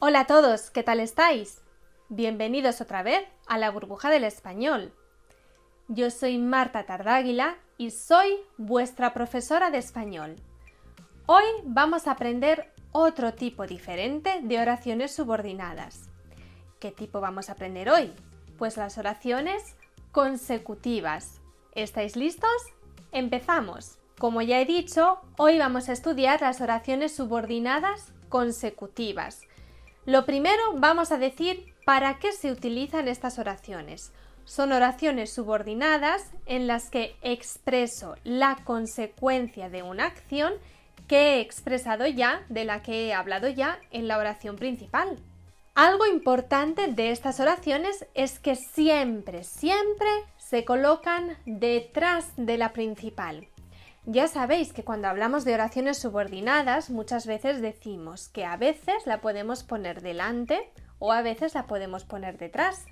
Hola a todos, ¿qué tal estáis? Bienvenidos otra vez a la burbuja del español. Yo soy Marta Tardáguila y soy vuestra profesora de español. Hoy vamos a aprender otro tipo diferente de oraciones subordinadas. ¿Qué tipo vamos a aprender hoy? Pues las oraciones consecutivas. ¿Estáis listos? Empezamos. Como ya he dicho, hoy vamos a estudiar las oraciones subordinadas consecutivas. Lo primero vamos a decir para qué se utilizan estas oraciones. Son oraciones subordinadas en las que expreso la consecuencia de una acción que he expresado ya, de la que he hablado ya en la oración principal. Algo importante de estas oraciones es que siempre, siempre se colocan detrás de la principal. Ya sabéis que cuando hablamos de oraciones subordinadas muchas veces decimos que a veces la podemos poner delante o a veces la podemos poner detrás.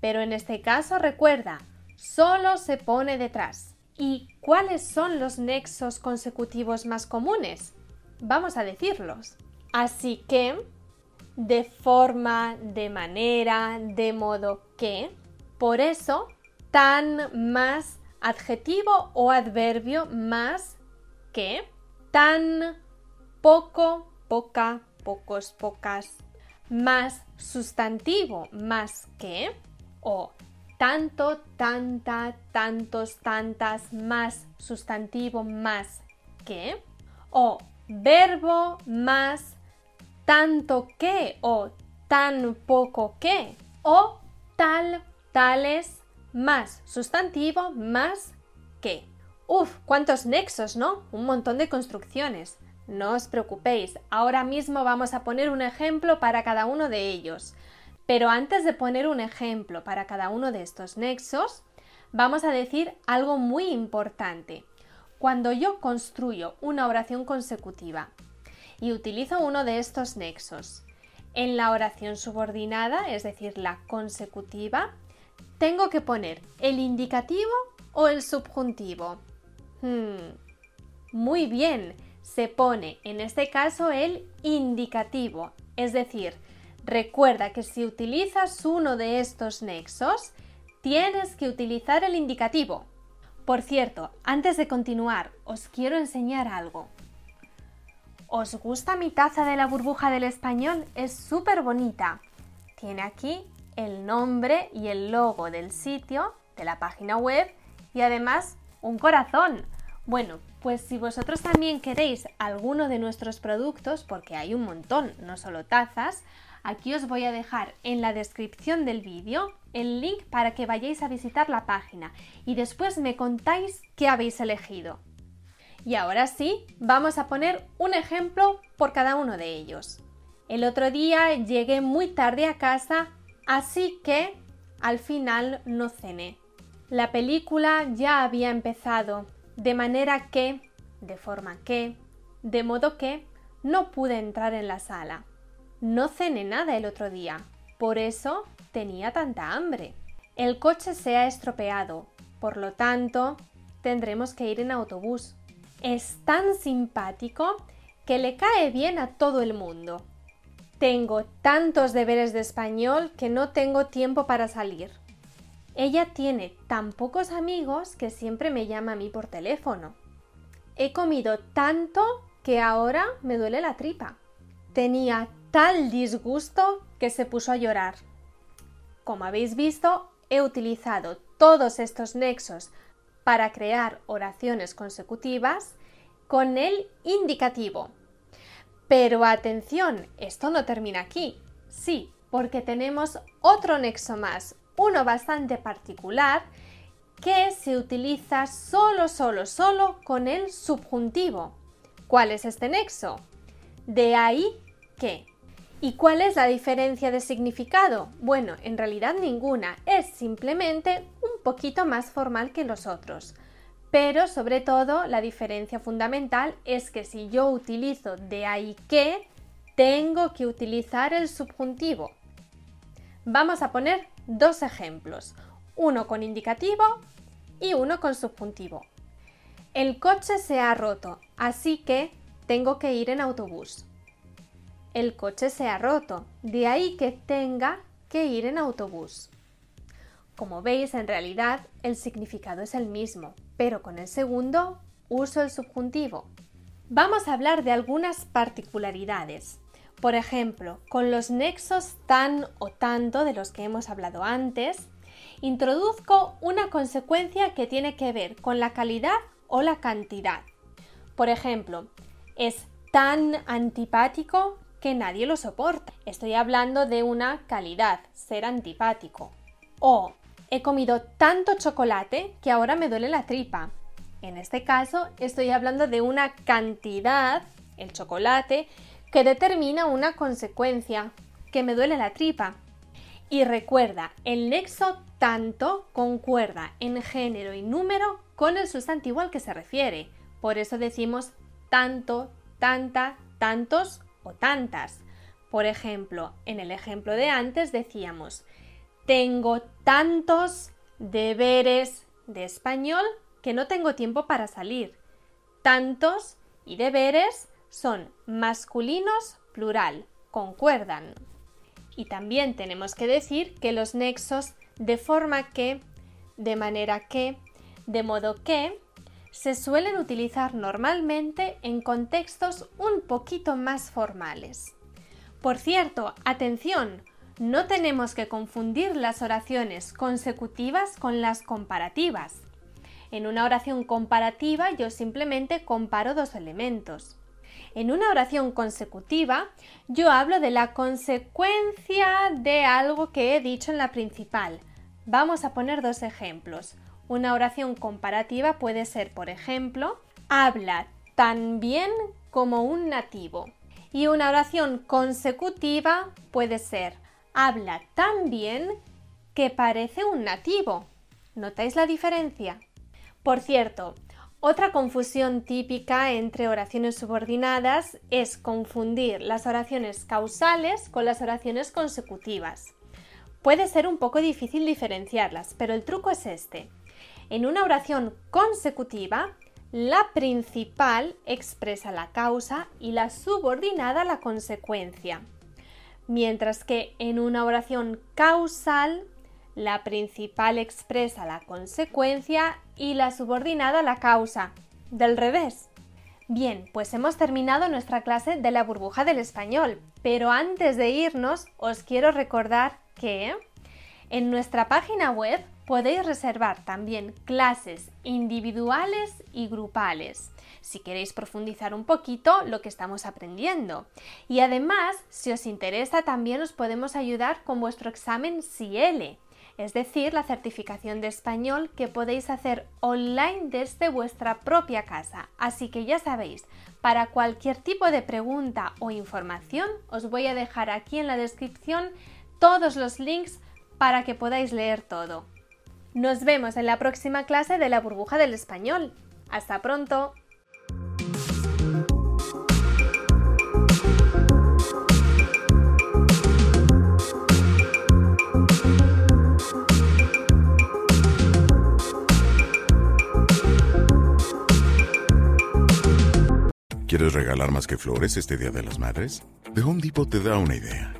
Pero en este caso recuerda, solo se pone detrás. ¿Y cuáles son los nexos consecutivos más comunes? Vamos a decirlos. Así que de forma, de manera, de modo que. Por eso, tan más adjetivo o adverbio más que. Tan poco, poca, pocos, pocas. Más sustantivo más que. O tanto, tanta, tantos, tantas, más sustantivo más que. O verbo más tanto que o tan poco que o tal, tales, más sustantivo más que. Uf, cuántos nexos, ¿no? Un montón de construcciones. No os preocupéis, ahora mismo vamos a poner un ejemplo para cada uno de ellos. Pero antes de poner un ejemplo para cada uno de estos nexos, vamos a decir algo muy importante. Cuando yo construyo una oración consecutiva y utilizo uno de estos nexos. En la oración subordinada, es decir, la consecutiva, tengo que poner el indicativo o el subjuntivo. Hmm, muy bien, se pone en este caso el indicativo, es decir, recuerda que si utilizas uno de estos nexos, tienes que utilizar el indicativo. Por cierto, antes de continuar, os quiero enseñar algo. ¿Os gusta mi taza de la burbuja del español? Es súper bonita. Tiene aquí el nombre y el logo del sitio, de la página web y además un corazón. Bueno, pues si vosotros también queréis alguno de nuestros productos, porque hay un montón, no solo tazas, aquí os voy a dejar en la descripción del vídeo el link para que vayáis a visitar la página y después me contáis qué habéis elegido. Y ahora sí, vamos a poner un ejemplo por cada uno de ellos. El otro día llegué muy tarde a casa, así que al final no cené. La película ya había empezado, de manera que, de forma que, de modo que, no pude entrar en la sala. No cené nada el otro día, por eso tenía tanta hambre. El coche se ha estropeado, por lo tanto, tendremos que ir en autobús es tan simpático que le cae bien a todo el mundo. Tengo tantos deberes de español que no tengo tiempo para salir. Ella tiene tan pocos amigos que siempre me llama a mí por teléfono. He comido tanto que ahora me duele la tripa. Tenía tal disgusto que se puso a llorar. Como habéis visto, he utilizado todos estos nexos para crear oraciones consecutivas con el indicativo. Pero atención, esto no termina aquí. Sí, porque tenemos otro nexo más, uno bastante particular, que se utiliza solo, solo, solo con el subjuntivo. ¿Cuál es este nexo? De ahí que. ¿Y cuál es la diferencia de significado? Bueno, en realidad ninguna, es simplemente un poquito más formal que los otros. Pero sobre todo la diferencia fundamental es que si yo utilizo de ahí que, tengo que utilizar el subjuntivo. Vamos a poner dos ejemplos, uno con indicativo y uno con subjuntivo. El coche se ha roto, así que tengo que ir en autobús el coche se ha roto, de ahí que tenga que ir en autobús. Como veis, en realidad el significado es el mismo, pero con el segundo uso el subjuntivo. Vamos a hablar de algunas particularidades. Por ejemplo, con los nexos tan o tanto de los que hemos hablado antes, introduzco una consecuencia que tiene que ver con la calidad o la cantidad. Por ejemplo, es tan antipático que nadie lo soporta. Estoy hablando de una calidad, ser antipático. O he comido tanto chocolate que ahora me duele la tripa. En este caso estoy hablando de una cantidad, el chocolate, que determina una consecuencia, que me duele la tripa. Y recuerda, el nexo tanto concuerda en género y número con el sustantivo al que se refiere. Por eso decimos tanto, tanta, tantos o tantas. Por ejemplo, en el ejemplo de antes decíamos, tengo tantos deberes de español que no tengo tiempo para salir. Tantos y deberes son masculinos plural, concuerdan. Y también tenemos que decir que los nexos de forma que, de manera que, de modo que, se suelen utilizar normalmente en contextos un poquito más formales. Por cierto, atención, no tenemos que confundir las oraciones consecutivas con las comparativas. En una oración comparativa yo simplemente comparo dos elementos. En una oración consecutiva yo hablo de la consecuencia de algo que he dicho en la principal. Vamos a poner dos ejemplos. Una oración comparativa puede ser, por ejemplo, habla tan bien como un nativo. Y una oración consecutiva puede ser, habla tan bien que parece un nativo. ¿Notáis la diferencia? Por cierto, otra confusión típica entre oraciones subordinadas es confundir las oraciones causales con las oraciones consecutivas. Puede ser un poco difícil diferenciarlas, pero el truco es este. En una oración consecutiva, la principal expresa la causa y la subordinada la consecuencia, mientras que en una oración causal, la principal expresa la consecuencia y la subordinada la causa. Del revés. Bien, pues hemos terminado nuestra clase de la burbuja del español, pero antes de irnos os quiero recordar que en nuestra página web podéis reservar también clases individuales y grupales si queréis profundizar un poquito lo que estamos aprendiendo. Y además, si os interesa, también os podemos ayudar con vuestro examen CIELE, es decir, la certificación de español que podéis hacer online desde vuestra propia casa. Así que ya sabéis, para cualquier tipo de pregunta o información, os voy a dejar aquí en la descripción todos los links para que podáis leer todo. Nos vemos en la próxima clase de la burbuja del español. Hasta pronto. ¿Quieres regalar más que flores este Día de las Madres? The Home Depot te da una idea.